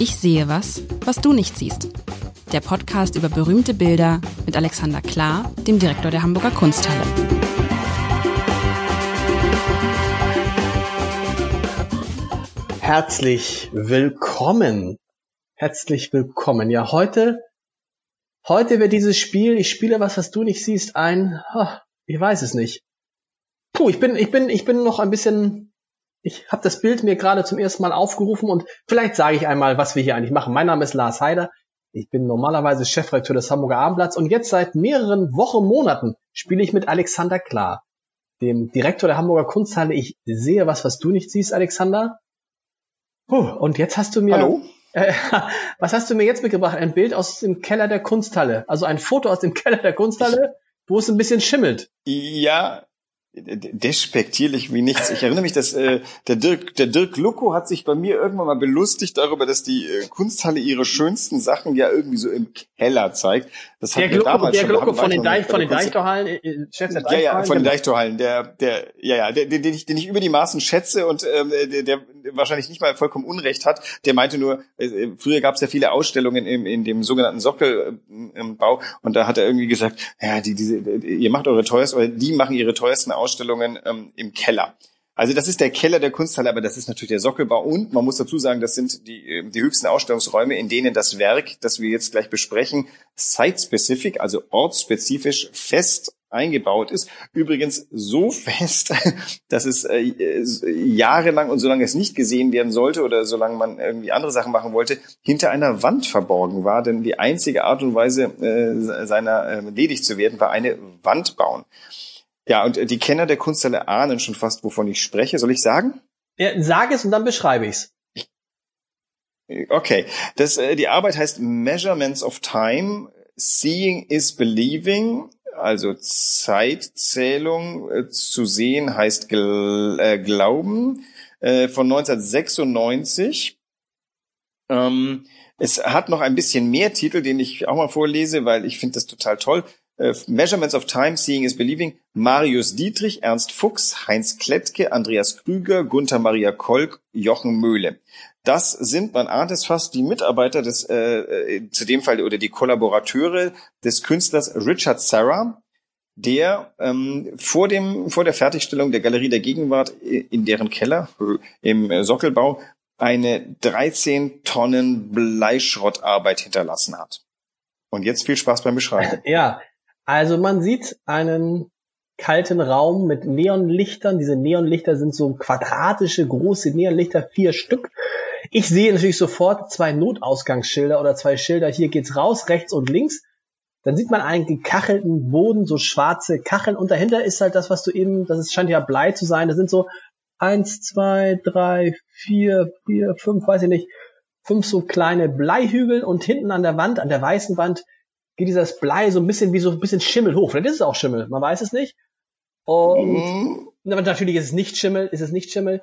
Ich sehe was, was du nicht siehst. Der Podcast über berühmte Bilder mit Alexander Klar, dem Direktor der Hamburger Kunsthalle. Herzlich willkommen. Herzlich willkommen. Ja, heute, heute wird dieses Spiel, ich spiele was, was du nicht siehst, ein, ich weiß es nicht. Puh, ich bin, ich bin, ich bin noch ein bisschen ich habe das Bild mir gerade zum ersten Mal aufgerufen und vielleicht sage ich einmal, was wir hier eigentlich machen. Mein Name ist Lars Heider. Ich bin normalerweise Chefredakteur des Hamburger Abendblatts und jetzt seit mehreren Wochen, Monaten spiele ich mit Alexander Klar, dem Direktor der Hamburger Kunsthalle. Ich sehe was, was du nicht siehst, Alexander. Puh, und jetzt hast du mir. Hallo? Äh, was hast du mir jetzt mitgebracht? Ein Bild aus dem Keller der Kunsthalle. Also ein Foto aus dem Keller der Kunsthalle, wo es ein bisschen schimmelt. Ja, despektierlich wie nichts. Ich erinnere mich, dass äh, der Dirk, der Dirk Lucko hat sich bei mir irgendwann mal belustigt darüber, dass die äh, Kunsthalle ihre schönsten Sachen ja irgendwie so im Keller zeigt. Das der Glucko, damals der Glucko von den, Deich, von den Deichtorhallen, äh, Chef der Ja, ja, von den. Deichtorhallen, der, der, ja, ja, den, den, ich, den ich über die Maßen schätze und ähm, der, der wahrscheinlich nicht mal vollkommen Unrecht hat. Der meinte nur, äh, früher gab es ja viele Ausstellungen im, in dem sogenannten Sockelbau und da hat er irgendwie gesagt, ja, die, diese, ihr macht eure teuersten, oder die machen ihre teuersten Ausstellungen ähm, im Keller. Also das ist der Keller der Kunsthalle, aber das ist natürlich der Sockelbau und man muss dazu sagen, das sind die, ähm, die höchsten Ausstellungsräume, in denen das Werk, das wir jetzt gleich besprechen, site-specific, also ortsspezifisch fest eingebaut ist. Übrigens so fest, dass es äh, jahrelang und solange es nicht gesehen werden sollte oder solange man irgendwie andere Sachen machen wollte, hinter einer Wand verborgen war. Denn die einzige Art und Weise, äh, seiner äh, ledig zu werden, war eine Wand bauen. Ja, und äh, die Kenner der Kunsthalle ahnen schon fast, wovon ich spreche. Soll ich sagen? Ja, sag es und dann beschreibe ich's. Okay, das, äh, die Arbeit heißt Measurements of Time. Seeing is Believing, also Zeitzählung äh, zu sehen heißt gl äh, Glauben äh, von 1996. Ähm, es hat noch ein bisschen mehr Titel, den ich auch mal vorlese, weil ich finde das total toll. Äh, Measurements of Time, Seeing is Believing, Marius Dietrich, Ernst Fuchs, Heinz Klettke, Andreas Krüger, Gunther Maria Kolk, Jochen Möhle. Das sind, man ahnt es fast, die Mitarbeiter des, äh, äh, zu dem Fall oder die Kollaborateure des Künstlers Richard Serra, der ähm, vor dem vor der Fertigstellung der Galerie der Gegenwart in deren Keller im Sockelbau eine 13 Tonnen Bleischrottarbeit hinterlassen hat. Und jetzt viel Spaß beim Beschreiben. Ja, also man sieht einen kalten Raum mit Neonlichtern. Diese Neonlichter sind so quadratische, große Neonlichter, vier Stück. Ich sehe natürlich sofort zwei Notausgangsschilder oder zwei Schilder. Hier geht's raus, rechts und links. Dann sieht man einen gekachelten Boden, so schwarze Kacheln. Und dahinter ist halt das, was du eben, das scheint ja Blei zu sein. Das sind so eins, zwei, drei, vier, vier, fünf, weiß ich nicht, fünf so kleine Bleihügel. Und hinten an der Wand, an der weißen Wand, geht dieses Blei so ein bisschen wie so ein bisschen Schimmel hoch. Vielleicht ist es auch Schimmel, man weiß es nicht. Und mhm. natürlich ist es nicht Schimmel, ist es nicht Schimmel.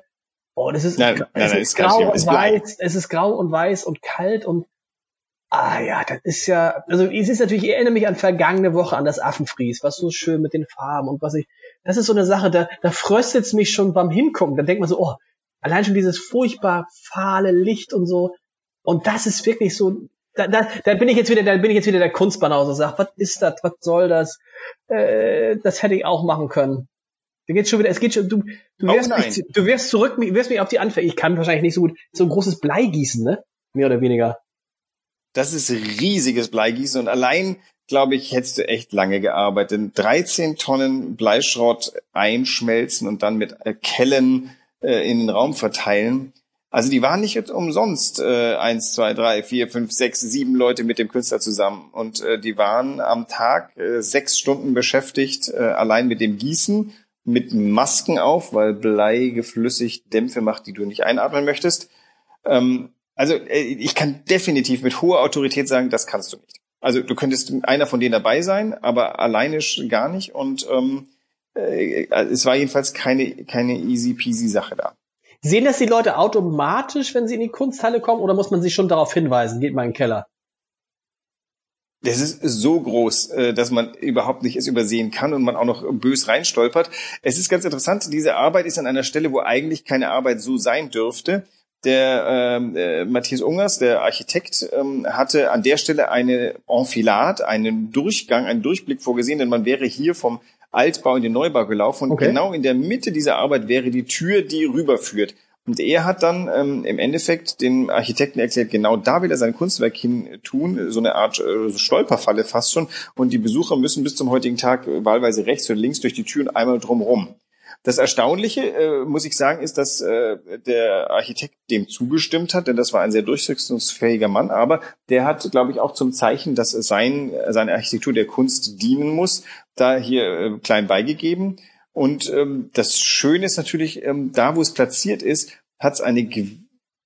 Und es ist, nein, es nein, ist grau und weiß, es ist grau und weiß und kalt und ah ja, das ist ja, also es ist natürlich, ich erinnere mich an vergangene Woche an das Affenfries, was so schön mit den Farben und was ich, das ist so eine Sache, da, da fröstet es mich schon beim Hingucken. Da denkt man so, oh, allein schon dieses furchtbar fahle Licht und so. Und das ist wirklich so, da, da, da bin ich jetzt wieder, da bin ich jetzt wieder der Kunstbanause und sag, was ist das, was soll das? Äh, das hätte ich auch machen können. Da geht's schon wieder, es geht schon, du, du wirst, oh mich, du wirst zurück, wirst mich auf die Anfänge. Ich kann wahrscheinlich nicht so gut so ein großes Blei gießen, ne? Mehr oder weniger. Das ist riesiges Bleigießen und allein, glaube ich, hättest du echt lange gearbeitet. 13 Tonnen Bleischrott einschmelzen und dann mit Kellen äh, in den Raum verteilen. Also die waren nicht umsonst äh, eins, zwei, drei, vier, fünf, sechs, sieben Leute mit dem Künstler zusammen. Und äh, die waren am Tag äh, sechs Stunden beschäftigt, äh, allein mit dem Gießen, mit Masken auf, weil Blei geflüssigt Dämpfe macht, die du nicht einatmen möchtest. Ähm, also äh, ich kann definitiv mit hoher Autorität sagen, das kannst du nicht. Also du könntest einer von denen dabei sein, aber alleine gar nicht. Und ähm, äh, es war jedenfalls keine, keine easy peasy Sache da. Sehen das die Leute automatisch, wenn sie in die Kunsthalle kommen, oder muss man sie schon darauf hinweisen, geht mal in den Keller? Das ist so groß, äh, dass man überhaupt nicht es übersehen kann und man auch noch bös reinstolpert. Es ist ganz interessant, diese Arbeit ist an einer Stelle, wo eigentlich keine Arbeit so sein dürfte. der ähm, äh, Matthias Ungers, der Architekt, ähm, hatte an der Stelle eine Enfilade, einen Durchgang, einen Durchblick vorgesehen, denn man wäre hier vom Altbau in den Neubau gelaufen und okay. genau in der Mitte dieser Arbeit wäre die Tür, die rüberführt. Und er hat dann ähm, im Endeffekt den Architekten erklärt, genau da will er sein Kunstwerk hin tun, so eine Art äh, Stolperfalle fast schon. Und die Besucher müssen bis zum heutigen Tag wahlweise rechts oder links durch die Tür und einmal drumherum. Das Erstaunliche, äh, muss ich sagen, ist, dass äh, der Architekt dem zugestimmt hat, denn das war ein sehr durchsetzungsfähiger Mann, aber der hat, glaube ich, auch zum Zeichen, dass sein, seine Architektur der Kunst dienen muss, da hier äh, klein beigegeben. Und ähm, das Schöne ist natürlich, ähm, da wo es platziert ist, hat es eine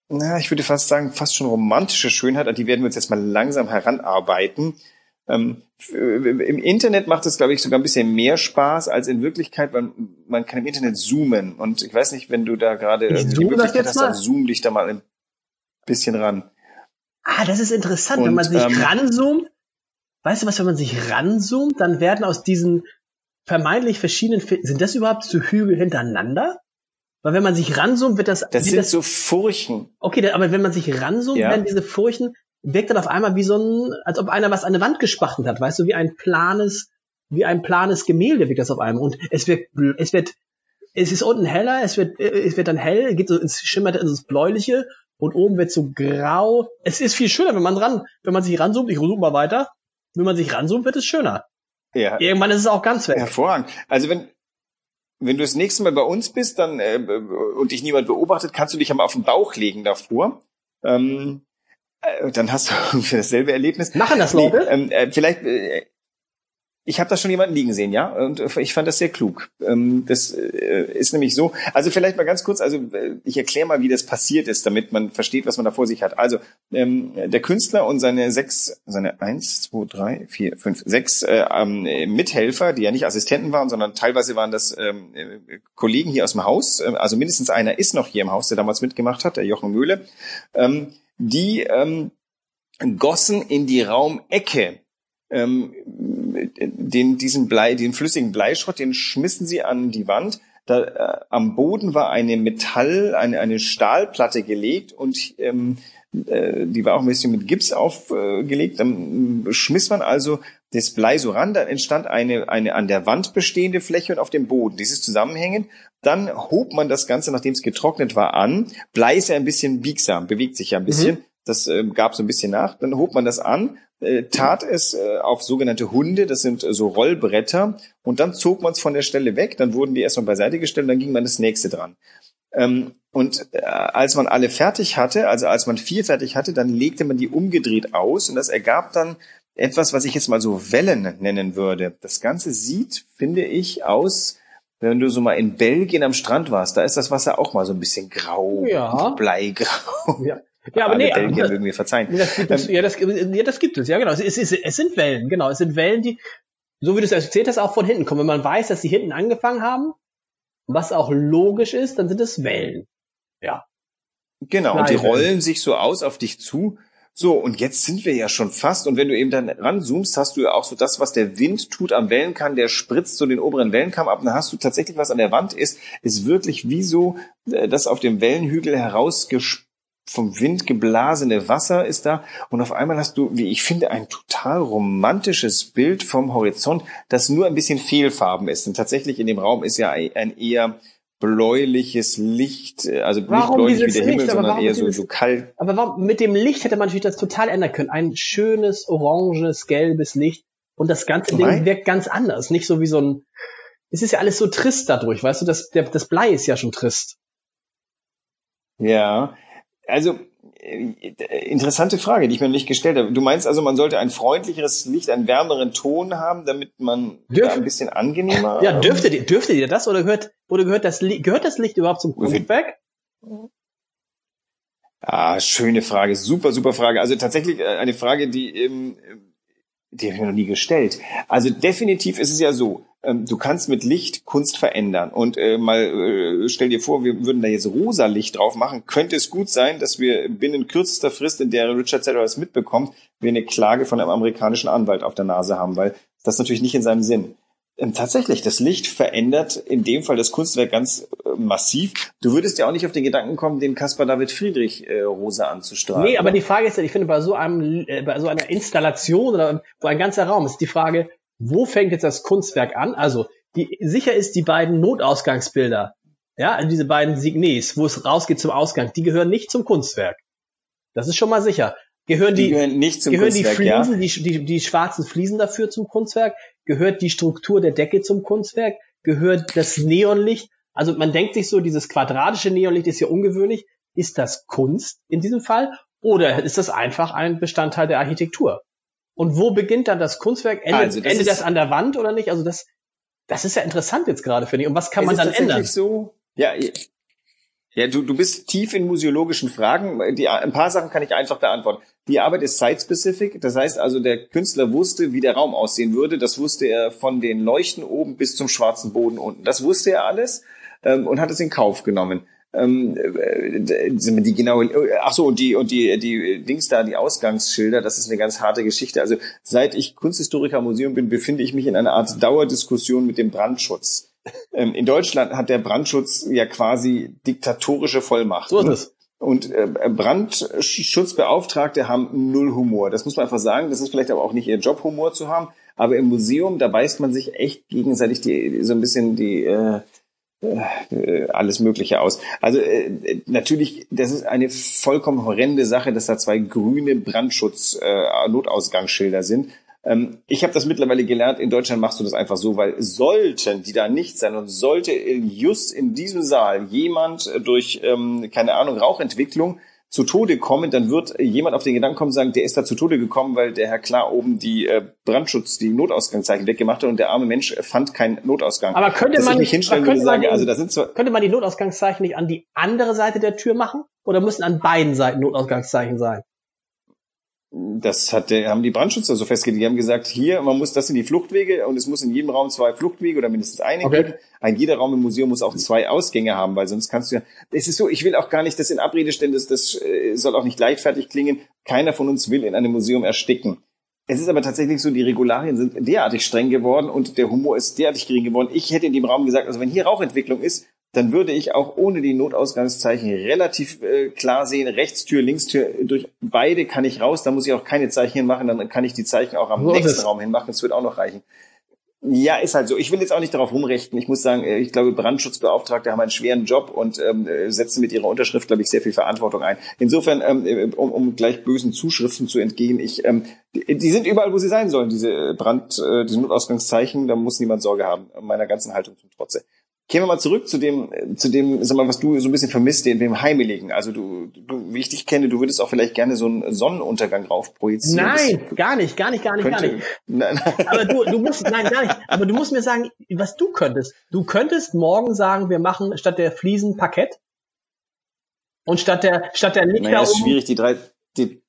na, ich würde fast sagen, fast schon romantische Schönheit, an die werden wir uns jetzt mal langsam heranarbeiten. Ähm, Im Internet macht es, glaube ich, sogar ein bisschen mehr Spaß als in Wirklichkeit, weil man kann im Internet zoomen. Und ich weiß nicht, wenn du da gerade die Möglichkeit hast, dann zoom dich da mal ein bisschen ran. Ah, das ist interessant. Und, wenn man sich ähm, ranzoomt, weißt du was, wenn man sich ranzoomt, dann werden aus diesen vermeintlich verschiedenen, sind das überhaupt so Hügel hintereinander? Weil wenn man sich ranzoomt, wird das... Das sind das, so Furchen. Okay, aber wenn man sich ranzoomt, ja. werden diese Furchen wirkt dann auf einmal wie so ein, als ob einer was an eine Wand gespachtelt hat, weißt du, wie ein planes, wie ein planes Gemälde wirkt das auf einmal. Und es wird, es wird, es ist unten heller, es wird, es wird dann hell, geht so, es schimmert ins Bläuliche und oben wird so grau. Es ist viel schöner, wenn man dran, wenn man sich ranzoomt, ich zoome mal weiter, wenn man sich ranzoomt, wird es schöner. Ja. Irgendwann ist es auch ganz weg. Hervorragend. Also wenn, wenn du das nächste Mal bei uns bist, dann äh, und dich niemand beobachtet, kannst du dich einmal auf den Bauch legen davor. Ähm, äh, dann hast du ungefähr dasselbe Erlebnis. Machen das Leute? Nee, ähm, äh, vielleicht, äh, ich habe da schon jemanden liegen sehen, ja, und äh, ich fand das sehr klug. Ähm, das äh, ist nämlich so. Also vielleicht mal ganz kurz, also äh, ich erkläre mal, wie das passiert ist, damit man versteht, was man da vor sich hat. Also ähm, der Künstler und seine sechs, seine eins, zwei, drei, vier, fünf, sechs äh, ähm, Mithelfer, die ja nicht Assistenten waren, sondern teilweise waren das ähm, Kollegen hier aus dem Haus. Also mindestens einer ist noch hier im Haus, der damals mitgemacht hat, der Jochen Mühle. Ähm, die ähm, gossen in die Raumecke ähm, den, diesen Blei, den flüssigen Bleischrott, den schmissen sie an die Wand. Da, äh, am Boden war eine Metall, eine, eine Stahlplatte gelegt und ähm, äh, die war auch ein bisschen mit Gips aufgelegt. Dann schmiss man also das Blei so ran, dann entstand eine, eine an der Wand bestehende Fläche und auf dem Boden. Dieses zusammenhängend. Dann hob man das Ganze, nachdem es getrocknet war, an. Blei ist ja ein bisschen biegsam, bewegt sich ja ein bisschen. Mhm. Das äh, gab so ein bisschen nach. Dann hob man das an, äh, tat es äh, auf sogenannte Hunde, das sind äh, so Rollbretter, und dann zog man es von der Stelle weg, dann wurden die erstmal beiseite gestellt, und dann ging man das nächste dran. Ähm, und äh, als man alle fertig hatte, also als man vier fertig hatte, dann legte man die umgedreht aus und das ergab dann etwas, was ich jetzt mal so Wellen nennen würde. Das Ganze sieht, finde ich, aus, wenn du so mal in Belgien am Strand warst, da ist das Wasser auch mal so ein bisschen grau, ja. bleigrau. Ja. Ja, aber Alle nee, Belgier aber, mögen mir verzeihen. Das gibt es, ähm, ja, das, ja, das gibt es, ja genau. Es, ist, es sind Wellen, genau. Es sind Wellen, die, so wie du es erzählt hast, auch von hinten kommen. Wenn man weiß, dass sie hinten angefangen haben, was auch logisch ist, dann sind es Wellen. Ja. Genau, und die rollen sich so aus auf dich zu. So, und jetzt sind wir ja schon fast. Und wenn du eben dann ranzoomst, hast du ja auch so das, was der Wind tut am Wellenkamm, der spritzt so den oberen Wellenkamm ab. Und dann hast du tatsächlich, was an der Wand ist, ist wirklich wie so äh, das auf dem Wellenhügel herausgespritzt vom Wind geblasene Wasser ist da und auf einmal hast du, wie ich finde, ein total romantisches Bild vom Horizont, das nur ein bisschen Fehlfarben ist. Denn tatsächlich in dem Raum ist ja ein eher bläuliches Licht, also warum nicht bläulich wie der Licht? Himmel, sondern eher so, so kalt. Aber warum, mit dem Licht hätte man natürlich das total ändern können. Ein schönes, oranges, gelbes Licht und das ganze Ding wirkt ganz anders. Nicht so wie so ein, es ist ja alles so trist dadurch, weißt du, das, der, das Blei ist ja schon trist. Ja, also äh, interessante Frage, die ich mir nicht gestellt habe. Du meinst also, man sollte ein freundlicheres Licht, einen wärmeren Ton haben, damit man Dürf, ein bisschen angenehmer. Ja, dürfte ihr, dürfte ihr das oder gehört oder gehört das gehört das Licht überhaupt zum Kunstwerk? Ah, schöne Frage, super, super Frage. Also tatsächlich äh, eine Frage, die ähm, die habe ich mir noch nie gestellt. Also definitiv ist es ja so, du kannst mit Licht Kunst verändern. Und äh, mal äh, stell dir vor, wir würden da jetzt rosa Licht drauf machen, könnte es gut sein, dass wir binnen kürzester Frist, in der Richard Seller es mitbekommt, wir eine Klage von einem amerikanischen Anwalt auf der Nase haben, weil das natürlich nicht in seinem Sinn. Ähm, tatsächlich, das Licht verändert in dem Fall das Kunstwerk ganz äh, massiv. Du würdest ja auch nicht auf den Gedanken kommen, den Caspar David Friedrich äh, rosa anzustrahlen. Nee, aber oder? die Frage ist ja, ich finde, bei so einem, äh, bei so einer Installation oder wo ein ganzer Raum ist die Frage, wo fängt jetzt das Kunstwerk an? Also, die, sicher ist die beiden Notausgangsbilder, ja, also diese beiden Signes, wo es rausgeht zum Ausgang, die gehören nicht zum Kunstwerk. Das ist schon mal sicher. Gehören die, die gehören nicht zum gehören Kunstwerk, die Fliesen, ja? die, die, die schwarzen Fliesen dafür zum Kunstwerk? Gehört die Struktur der Decke zum Kunstwerk? Gehört das Neonlicht? Also man denkt sich so, dieses quadratische Neonlicht ist ja ungewöhnlich. Ist das Kunst in diesem Fall? Oder ist das einfach ein Bestandteil der Architektur? Und wo beginnt dann das Kunstwerk? Endet, also das, endet das an der Wand oder nicht? Also das, das ist ja interessant jetzt gerade, finde ich. Und was kann man dann ändern? So, ja, ja, du, du bist tief in museologischen Fragen. Die, ein paar Sachen kann ich einfach beantworten. Die Arbeit ist site-specific. Das heißt also, der Künstler wusste, wie der Raum aussehen würde. Das wusste er von den Leuchten oben bis zum schwarzen Boden unten. Das wusste er alles ähm, und hat es in Kauf genommen. Ähm, äh, die genaue, ach so, und die, und die, die Dings da, die Ausgangsschilder, das ist eine ganz harte Geschichte. Also, seit ich Kunsthistoriker Museum bin, befinde ich mich in einer Art Dauerdiskussion mit dem Brandschutz. Ähm, in Deutschland hat der Brandschutz ja quasi diktatorische Vollmacht. So ist es. Und äh, Brandschutzbeauftragte haben null Humor. Das muss man einfach sagen. Das ist vielleicht aber auch nicht ihr Job, Humor zu haben. Aber im Museum, da beißt man sich echt gegenseitig die, so ein bisschen die äh, alles Mögliche aus. Also äh, natürlich, das ist eine vollkommen horrende Sache, dass da zwei grüne Brandschutz-Notausgangsschilder äh, sind. Ähm, ich habe das mittlerweile gelernt, in Deutschland machst du das einfach so, weil sollten die da nicht sein und sollte just in diesem Saal jemand durch, ähm, keine Ahnung, Rauchentwicklung zu Tode kommen, dann wird jemand auf den Gedanken kommen sagen, der ist da zu Tode gekommen, weil der Herr klar oben die äh, Brandschutz, die Notausgangszeichen weggemacht hat und der arme Mensch fand keinen Notausgang. Aber könnte man nicht hinstellen könnte man, sagen, also da sind zwar könnte man die Notausgangszeichen nicht an die andere Seite der Tür machen oder müssen an beiden Seiten Notausgangszeichen sein? Das hat, haben die Brandschützer so festgelegt. Die haben gesagt, hier, man muss, das sind die Fluchtwege und es muss in jedem Raum zwei Fluchtwege oder mindestens eine okay. geben. Ein jeder Raum im Museum muss auch zwei Ausgänge haben, weil sonst kannst du ja, es ist so, ich will auch gar nicht das in Abrede stellen, das, das äh, soll auch nicht leichtfertig klingen. Keiner von uns will in einem Museum ersticken. Es ist aber tatsächlich so, die Regularien sind derartig streng geworden und der Humor ist derartig gering geworden. Ich hätte in dem Raum gesagt, also wenn hier Rauchentwicklung ist, dann würde ich auch ohne die Notausgangszeichen relativ äh, klar sehen, Rechtstür, Linkstür, durch beide kann ich raus, da muss ich auch keine Zeichen hinmachen, dann kann ich die Zeichen auch am so nächsten Raum hinmachen, das wird auch noch reichen. Ja, ist halt so. Ich will jetzt auch nicht darauf rumrechten. Ich muss sagen, äh, ich glaube, Brandschutzbeauftragte haben einen schweren Job und ähm, setzen mit ihrer Unterschrift, glaube ich, sehr viel Verantwortung ein. Insofern, ähm, äh, um, um gleich bösen Zuschriften zu entgehen, ich, ähm, die, die sind überall, wo sie sein sollen, diese Brand, äh, diese Notausgangszeichen. Da muss niemand Sorge haben, meiner ganzen Haltung zum Trotze. Gehen wir mal zurück zu dem, zu dem, sag mal, was du so ein bisschen vermisst, dem, dem Heimeligen. Also du, du, wie ich dich kenne, du würdest auch vielleicht gerne so einen Sonnenuntergang drauf projizieren. Nein, das gar nicht, gar nicht, gar nicht, könnte, gar nicht. Nein. Aber du, du musst, nein, gar nicht. Aber du musst mir sagen, was du könntest. Du könntest morgen sagen, wir machen statt der Fliesen Parkett. Und statt der, statt der Lichter naja, ist schwierig, die drei, die,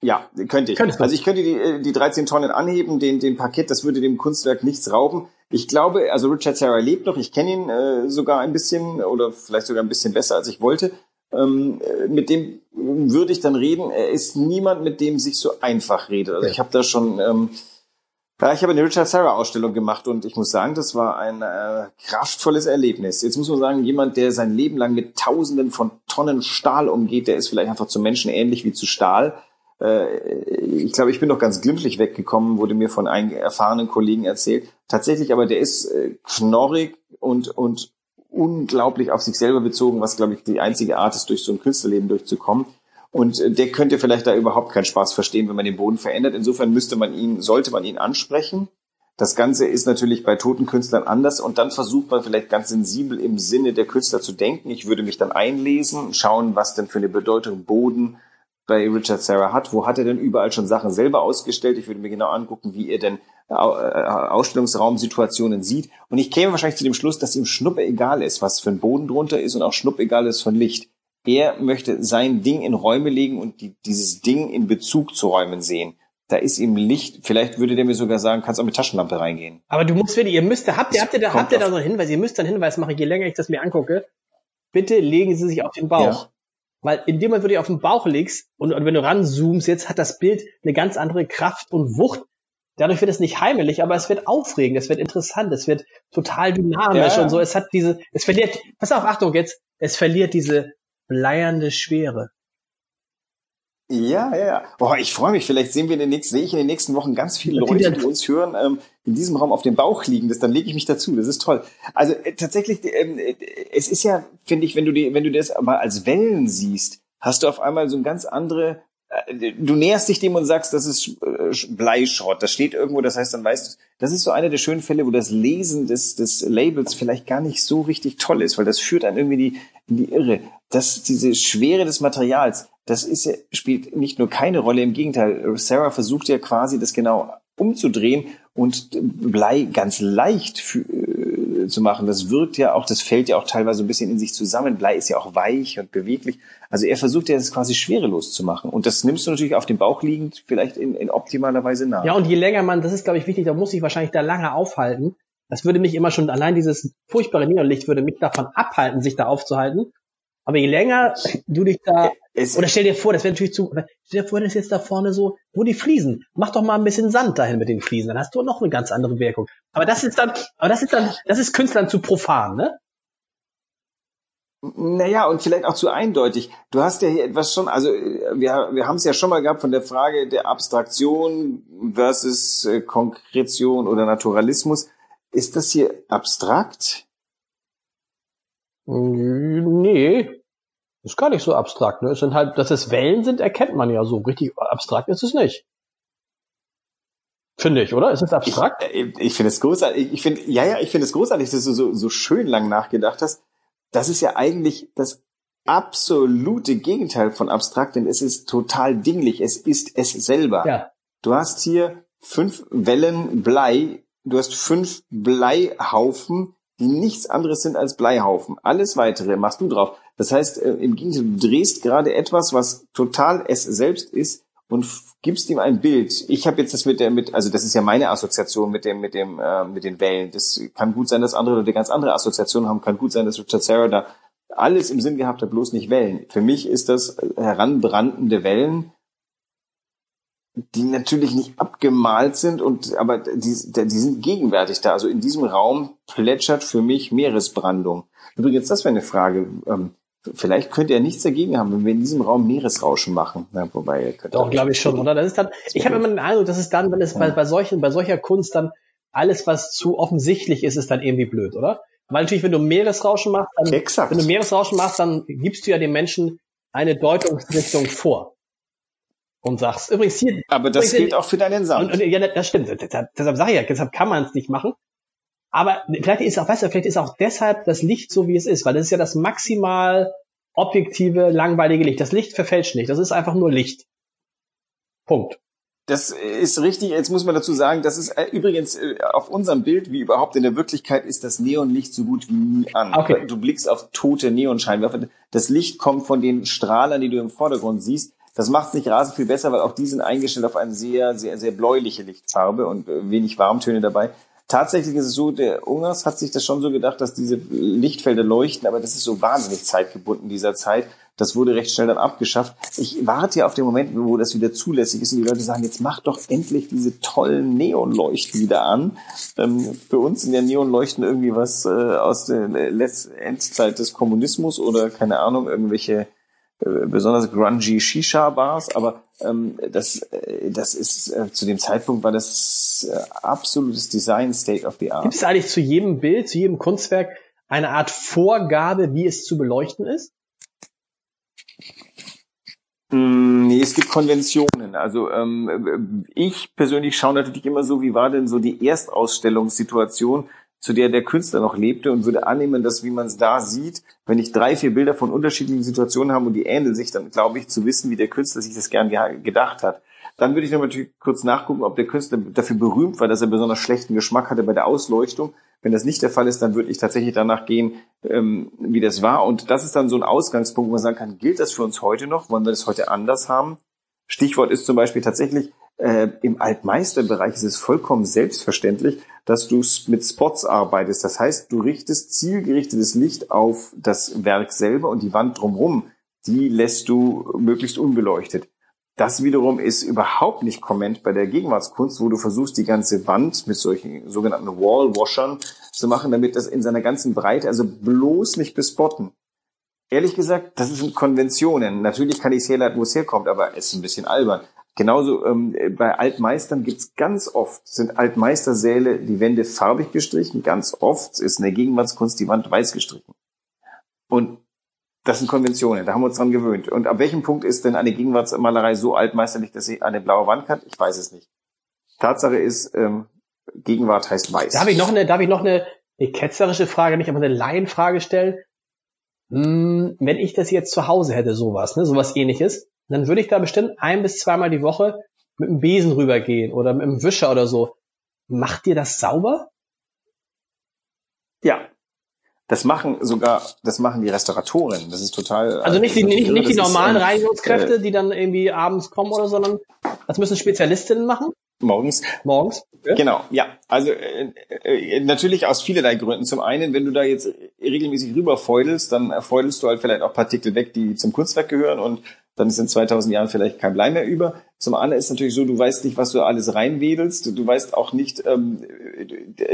ja, könnte ich. Könntest also ich könnte die, äh, die 13 Tonnen anheben, den, den Parkett, das würde dem Kunstwerk nichts rauben. Ich glaube, also Richard Serra lebt noch, ich kenne ihn äh, sogar ein bisschen oder vielleicht sogar ein bisschen besser, als ich wollte. Ähm, äh, mit dem würde ich dann reden. Er ist niemand, mit dem sich so einfach redet. Also ich habe da schon, ähm, ja, ich habe eine Richard Serra Ausstellung gemacht und ich muss sagen, das war ein äh, kraftvolles Erlebnis. Jetzt muss man sagen, jemand, der sein Leben lang mit Tausenden von Tonnen Stahl umgeht, der ist vielleicht einfach zu Menschen ähnlich wie zu Stahl ich glaube, ich bin doch ganz glimpflich weggekommen, wurde mir von einem erfahrenen Kollegen erzählt. Tatsächlich aber, der ist äh, knorrig und, und unglaublich auf sich selber bezogen, was, glaube ich, die einzige Art ist, durch so ein Künstlerleben durchzukommen. Und äh, der könnte vielleicht da überhaupt keinen Spaß verstehen, wenn man den Boden verändert. Insofern müsste man ihn, sollte man ihn ansprechen. Das Ganze ist natürlich bei toten Künstlern anders und dann versucht man vielleicht ganz sensibel im Sinne der Künstler zu denken. Ich würde mich dann einlesen, schauen, was denn für eine Bedeutung Boden, bei Richard Serra hat. Wo hat er denn überall schon Sachen selber ausgestellt? Ich würde mir genau angucken, wie er denn äh, Ausstellungsraumsituationen sieht. Und ich käme wahrscheinlich zu dem Schluss, dass ihm schnuppe egal ist, was für ein Boden drunter ist und auch schnuppe egal ist von Licht. Er möchte sein Ding in Räume legen und die, dieses Ding in Bezug zu Räumen sehen. Da ist ihm Licht, vielleicht würde der mir sogar sagen, kannst auch mit Taschenlampe reingehen. Aber du musst wirklich, ihr müsst, habt ihr, habt ihr da, habt ihr da so einen Hinweis? Ihr müsst einen Hinweis machen, je länger ich das mir angucke. Bitte legen Sie sich auf den Bauch. Ja. Weil in dem Moment, wo du auf den Bauch legst und, und wenn du ranzoomst, jetzt hat das Bild eine ganz andere Kraft und Wucht. Dadurch wird es nicht heimelig, aber es wird aufregend, es wird interessant, es wird total dynamisch Ja. und so. Es hat diese, es verliert, pass auf, Achtung jetzt, es verliert diese bleiernde Schwere. Ja, ja, ja. Boah, ich freue mich. Vielleicht sehen wir in den nächsten, sehe ich in den nächsten Wochen ganz viele Leute, die uns hören, ähm, in diesem Raum auf dem Bauch liegen. Das, dann lege ich mich dazu. Das ist toll. Also äh, tatsächlich, ähm, äh, es ist ja, finde ich, wenn du die, wenn du das mal als Wellen siehst, hast du auf einmal so ein ganz andere. Du näherst dich dem und sagst, das ist äh, Bleischrott. Das steht irgendwo. Das heißt, dann weißt du, das ist so einer der schönen Fälle, wo das Lesen des, des Labels vielleicht gar nicht so richtig toll ist, weil das führt einen irgendwie die, in die Irre. Das, diese Schwere des Materials, das ist spielt nicht nur keine Rolle, im Gegenteil. Sarah versucht ja quasi das genau umzudrehen und Blei ganz leicht für, zu machen. Das wirkt ja auch, das fällt ja auch teilweise ein bisschen in sich zusammen. Blei ist ja auch weich und beweglich. Also er versucht ja das quasi schwerelos zu machen. Und das nimmst du natürlich auf dem Bauch liegend vielleicht in, in optimaler Weise nach. Ja, und je länger man, das ist glaube ich wichtig, da muss ich wahrscheinlich da lange aufhalten. Das würde mich immer schon, allein dieses furchtbare Neonlicht würde mich davon abhalten, sich da aufzuhalten. Aber je länger du dich da, Es- oder stell dir vor, das wäre natürlich zu, stell dir vor, das ist jetzt da vorne so, wo die Fliesen. Mach doch mal ein bisschen Sand dahin mit den Fliesen, dann hast du noch eine ganz andere Wirkung. Aber das ist dann, aber das ist dann, das ist Künstlern zu profan, ne? Naja, und vielleicht auch zu eindeutig. Du hast ja hier etwas schon, also äh, wir, wir haben es ja schon mal gehabt von der Frage der Abstraktion versus äh, Konkretion oder Naturalismus. Ist das hier abstrakt? Nee. Ist gar nicht so abstrakt, ne? Es sind halt, dass es Wellen sind, erkennt man ja so. Richtig abstrakt ist es nicht. Finde ich, oder? Ist es abstrakt? Ich, äh, ich finde es großartig. Ich finde, ja, ja, ich finde es großartig, dass du so, so schön lang nachgedacht hast. Das ist ja eigentlich das absolute Gegenteil von abstrakt, denn es ist total dinglich. Es ist es selber. ja. Du hast hier fünf Wellen Blei, du hast fünf Bleihaufen, die nichts anderes sind als Bleihaufen. Alles weitere machst du drauf. Das heißt, äh, im Gegenteil, du drehst gerade etwas, was total es selbst ist und gibst ihm ein Bild. Ich habe jetzt das mit der, mit, also das ist ja meine Assoziation mit dem, mit dem, äh, mit den Wellen. Das kann gut sein, dass andere Leute ganz andere Assoziationen haben. Kann gut sein, dass Richard Serra da alles im Sinn gehabt hat, bloß nicht Wellen. Für mich ist das heranbrandende Wellen, die natürlich nicht abgemalt sind und aber die, die sind gegenwärtig da. Also in diesem Raum plätschert für mich Meeresbrandung. Übrigens, das wäre eine Frage. Ähm, vielleicht könnt ihr nichts dagegen haben, wenn wir in diesem Raum Meeresrauschen machen. Na, wobei, ihr könnt Doch, glaube ich schon, oder? Das ist dann, ich habe immer den Eindruck, dass es dann, wenn es bei, bei solchen, bei solcher Kunst dann alles, was zu offensichtlich ist, ist dann irgendwie blöd, oder? Weil natürlich, wenn du Meeresrauschen machst, dann, Exakt. wenn du Meeresrauschen machst, dann gibst du ja den Menschen eine Deutungsrichtung vor. Und sagst, übrigens hier, Aber das übrigens, gilt auch für deinen Sand. und, und, ja, das stimmt. Deshalb, deshalb sage ich ja, deshalb kann man es nicht machen. Aber vielleicht ist auch, weißt du, vielleicht ist auch deshalb das Licht so, wie es ist, weil das ist ja das maximal objektive, langweilige Licht. Das Licht verfälscht nicht. Das ist einfach nur Licht. Punkt. Das ist richtig. Jetzt muss man dazu sagen, das ist äh, übrigens äh, auf unserem Bild, wie überhaupt in der Wirklichkeit, ist das Neonlicht so gut wie nie an. Okay. Du blickst auf tote Neonscheinwerfer. Das Licht kommt von den Strahlern, die du im Vordergrund siehst. Das macht es nicht rasend viel besser, weil auch die sind eingestellt auf eine sehr, sehr, sehr bläuliche Lichtfarbe und äh, wenig Warmtöne dabei. Tatsächlich ist es so, der Ungers hat sich das schon so gedacht, dass diese Lichtfelder leuchten, aber das ist so wahnsinnig zeitgebunden dieser Zeit. Das wurde recht schnell dann abgeschafft. Ich warte ja auf den Moment, wo das wieder zulässig ist und die Leute sagen, jetzt mach doch endlich diese tollen Neonleuchten wieder an. Ähm, für uns sind ja Neonleuchten irgendwie was äh, aus der Letz Endzeit des Kommunismus oder keine Ahnung, irgendwelche besonders grungy Shisha-Bars, aber ähm, das, äh, das ist äh, zu dem Zeitpunkt war das äh, absolutes Design State of the Art. Gibt es eigentlich zu jedem Bild, zu jedem Kunstwerk eine Art Vorgabe, wie es zu beleuchten ist? Mm, Nee, es gibt Konventionen. Also ähm, ich persönlich schaue natürlich immer so, wie war denn so die Erstausstellungssituation, zu der der Künstler noch lebte und würde annehmen, dass wie man es da sieht, wenn ich drei, vier Bilder von unterschiedlichen Situationen habe und die ähneln sich, dann glaube ich zu wissen, wie der Künstler sich das gern gedacht hat. Dann würde ich noch natürlich kurz nachgucken, ob der Künstler dafür berühmt war, dass er besonders schlechten Geschmack hatte bei der Ausleuchtung. Wenn das nicht der Fall ist, dann würde ich tatsächlich danach gehen, ähm, wie das war. Und das ist dann so ein Ausgangspunkt, wo man sagen kann, gilt das für uns heute noch? Wollen wir das heute anders haben? Stichwort ist zum Beispiel tatsächlich, äh, im Altmeisterbereich ist es vollkommen selbstverständlich, dass du mit Spots arbeitest. Das heißt, du richtest zielgerichtetes Licht auf das Werk selber und die Wand drumherum, die lässt du möglichst unbeleuchtet. Das wiederum ist überhaupt nicht komment bei der Gegenwartskunst, wo du versuchst, die ganze Wand mit solchen sogenannten Wall-Washern zu machen, damit das in seiner ganzen Breite, also bloß nicht bespotten. Ehrlich gesagt, das sind Konventionen. Natürlich kann ich es herleiten, wo es herkommt, aber es ist ein bisschen albern. Genauso ähm, bei Altmeistern gibt's ganz oft, sind Altmeistersäle die Wände farbig gestrichen, ganz oft ist in der Gegenwartskunst die Wand weiß gestrichen. Und das sind Konventionen, da haben wir uns dran gewöhnt. Und ab welchem Punkt ist denn eine Gegenwartsmalerei so altmeisterlich, dass sie eine blaue Wand hat? Ich weiß es nicht. Tatsache ist, ähm, Gegenwart heißt weiß. Darf ich noch eine, darf ich noch eine, eine ketzerische Frage, nicht aber eine Laienfrage stellen? Hm, wenn ich das jetzt zu Hause hätte, sowas, ne, sowas ähnliches, dann würde ich da bestimmt ein bis zweimal die Woche mit dem Besen rübergehen oder mit dem Wischer oder so. Macht ihr das sauber? Ja, das machen sogar, das machen die Restauratoren. Das ist total. Also nicht die, nicht, nicht die normalen Reinigungskräfte, äh, die dann irgendwie abends kommen oder so, sondern das müssen Spezialistinnen machen? Morgens. Morgens. Ja? Genau, ja. Also äh, äh, natürlich aus vielerlei Gründen. Zum einen, wenn du da jetzt regelmäßig rüber feudelst, dann feudelst du halt vielleicht auch Partikel weg, die zum Kunstwerk gehören und dann ist in 2000 Jahren vielleicht kein Blei mehr über. Zum anderen ist natürlich so, du weißt nicht, was du alles reinwedelst. Du weißt auch nicht, ähm,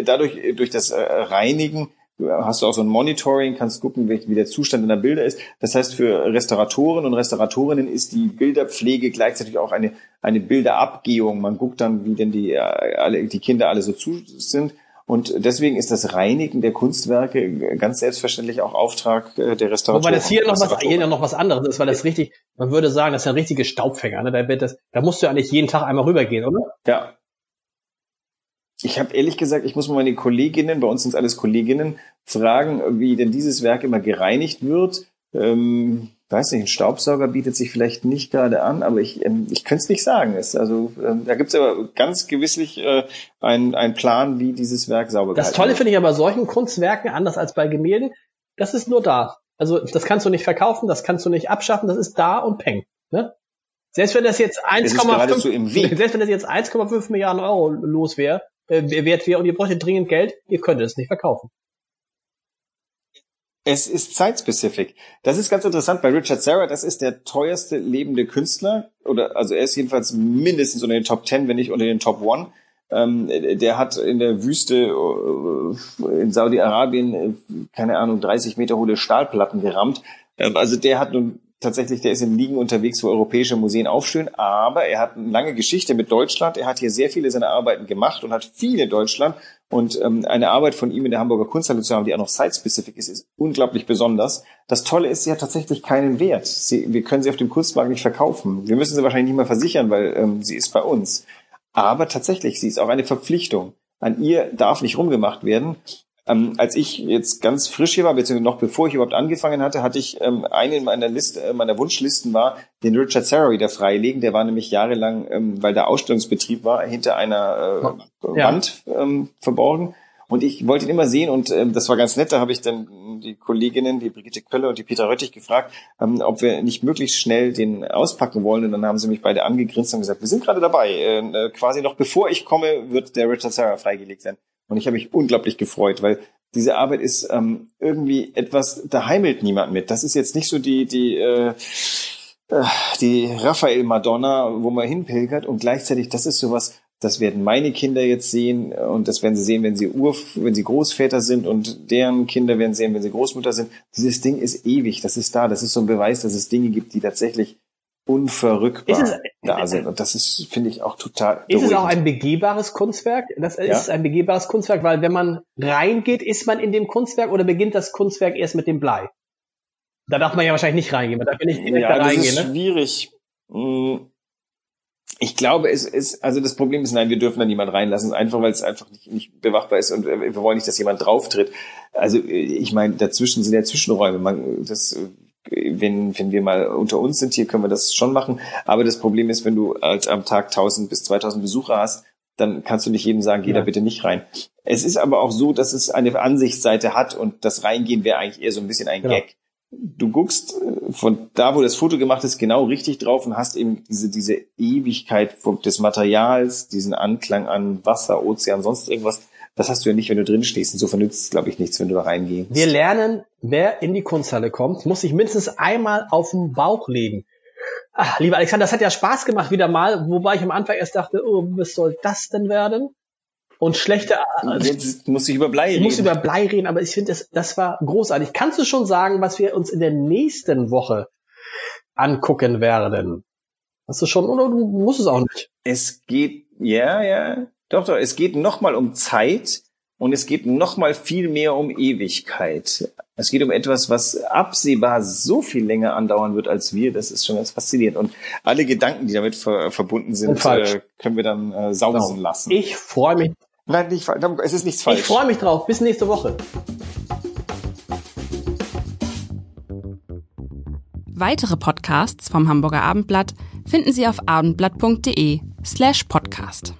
dadurch, durch das äh, Reinigen hast du auch so ein Monitoring, kannst gucken, wie der Zustand deiner Bilder ist. Das heißt, für Restauratoren und Restauratorinnen ist die Bilderpflege gleichzeitig auch eine, eine Bilderabgehung. Man guckt dann, wie denn die, alle, die Kinder alle so zu sind. Und deswegen ist das Reinigen der Kunstwerke ganz selbstverständlich auch Auftrag äh, der Restauratoren. Wobei das hier noch was, hier noch was anderes ist, weil das richtig, man würde sagen, das ist ein richtiger Staubfänger. Ne? Da, das, da musst du eigentlich jeden Tag einmal rübergehen, oder? Ja, ich habe ehrlich gesagt, ich muss mal meine Kolleginnen, bei uns sind es alles Kolleginnen, fragen, wie denn dieses Werk immer gereinigt wird. Ähm, weiß nicht, ein Staubsauger bietet sich vielleicht nicht gerade an, aber ich, ähm, ich könnte es nicht sagen. Es, also ähm, da gibt es aber ganz gewisslich äh, einen, einen Plan, wie dieses Werk sauber Das Tolle finde ich aber bei solchen Kunstwerken, anders als bei Gemälden, das ist nur da. Also das kannst du nicht verkaufen, das kannst du nicht abschaffen, das ist da und peng. Ne? Selbst wenn das jetzt 1,5 selbst wenn das jetzt 1,5 Milliarden Euro los wäre, äh, wert wäre und ihr bräuchtet dringend Geld, ihr könntet es nicht verkaufen. Es ist zeitspezific. Das ist ganz interessant bei Richard Serra. Das ist der teuerste lebende Künstler. Oder, also er ist jedenfalls mindestens unter den Top 10, wenn nicht unter den Top 1. Ähm, der hat in der Wüste äh, in Saudi-Arabien, äh, keine Ahnung, 30 Meter hohe Stahlplatten gerammt. Ähm, also der hat nun tatsächlich, der ist in Ligen unterwegs, wo europäische Museen aufstehen, aber er hat eine lange Geschichte mit Deutschland. Er hat hier sehr viele seiner Arbeiten gemacht und hat viel in Deutschland. Und ähm, eine Arbeit von ihm in der Hamburger Kunsthalle zu haben, die auch noch site-specific ist, ist unglaublich besonders. Das Tolle ist, sie hat tatsächlich keinen Wert. Sie, wir können sie auf dem Kunstmarkt nicht verkaufen. Wir müssen sie wahrscheinlich nicht mehr versichern, weil ähm, sie ist bei uns. Aber tatsächlich, sie ist auch eine Verpflichtung. An ihr darf nicht rumgemacht werden. Ähm, als ich jetzt ganz frisch hier war, beziehungsweise noch bevor ich überhaupt angefangen hatte, hatte ich ähm, eine meiner Liste, äh, meiner Wunschlisten war, den Richard Serra wieder freilegen. Der war nämlich jahrelang, ähm, weil der Ausstellungsbetrieb war, hinter einer äh, ja. Wand ähm, verborgen. Und ich wollte ihn immer sehen und ähm, das war ganz nett. Da habe ich dann die Kolleginnen, die Brigitte Kölle und die Peter Röttig gefragt, ähm, ob wir nicht möglichst schnell den auspacken wollen. Und dann haben sie mich beide angegrinst und gesagt, wir sind gerade dabei. Ähm, äh, quasi noch bevor ich komme, wird der Richard Serra freigelegt sein. Und ich habe mich unglaublich gefreut, weil diese Arbeit ist ähm, irgendwie etwas, da heimelt niemand mit. Das ist jetzt nicht so die, die, äh, äh, die Raphael Madonna, wo man hinpilgert und gleichzeitig, das ist sowas, das werden meine Kinder jetzt sehen und das werden sie sehen, wenn sie Ur, wenn sie Großväter sind und deren Kinder werden sehen, wenn sie Großmutter sind. Dieses Ding ist ewig, das ist da, das ist so ein Beweis, dass es Dinge gibt, die tatsächlich unverrückbar es, da sind. Und das ist, finde ich, auch total. Ist es auch ein begehbares Kunstwerk? Das ja? ist ein begehbares Kunstwerk, weil wenn man reingeht, ist man in dem Kunstwerk oder beginnt das Kunstwerk erst mit dem Blei? Da darf man ja wahrscheinlich nicht reingehen, man darf ja nicht direkt ja, da reingehen. Das ist ne? schwierig. Hm. Ich glaube, es ist, also das Problem ist, nein, wir dürfen da niemand reinlassen, einfach weil es einfach nicht, nicht bewachbar ist und wir wollen nicht, dass jemand drauftritt. Also ich meine, dazwischen sind ja Zwischenräume. Man, das wenn, wenn wir mal unter uns sind, hier können wir das schon machen. Aber das Problem ist, wenn du halt am Tag 1000 bis 2000 Besucher hast, dann kannst du nicht jedem sagen, geh ja. da bitte nicht rein. Es ist aber auch so, dass es eine Ansichtsseite hat und das Reingehen wäre eigentlich eher so ein bisschen ein genau. Gag. Du guckst äh, von da, wo das Foto gemacht ist, genau richtig drauf und hast eben diese, diese Ewigkeit des Materials, diesen Anklang an Wasser, Ozean, sonst irgendwas. Das hast du ja nicht, wenn du drin stehst. Insofern nützt es, glaube ich, nichts, wenn du da reingehst. Wir lernen, wer in die Kunsthalle kommt, muss sich mindestens einmal auf den Bauch legen. Ach, lieber Alexander, das hat ja Spaß gemacht wieder mal, wobei ich am Anfang erst dachte, oh, was soll das denn werden? Und schlechte. Jetzt muss ich über Blei ich reden. muss über Blei reden, aber ich finde, das, das war großartig. Kannst du schon sagen, was wir uns in der nächsten Woche angucken werden? Hast du schon, oder du musst es auch nicht? Es geht, ja, ja, doch, doch, es geht nochmal um Zeit und es geht nochmal viel mehr um Ewigkeit. Es geht um etwas, was absehbar so viel länger andauern wird als wir. Das ist schon ganz faszinierend. Und alle Gedanken, die damit ver verbunden sind, äh, können wir dann äh, sausen Genau. lassen. Ich freue mich. Nein, nicht, es ist nichts falsch. Ich freue mich drauf. Bis nächste Woche. Weitere Podcasts vom Hamburger Abendblatt finden Sie auf abendblatt.de slash podcast.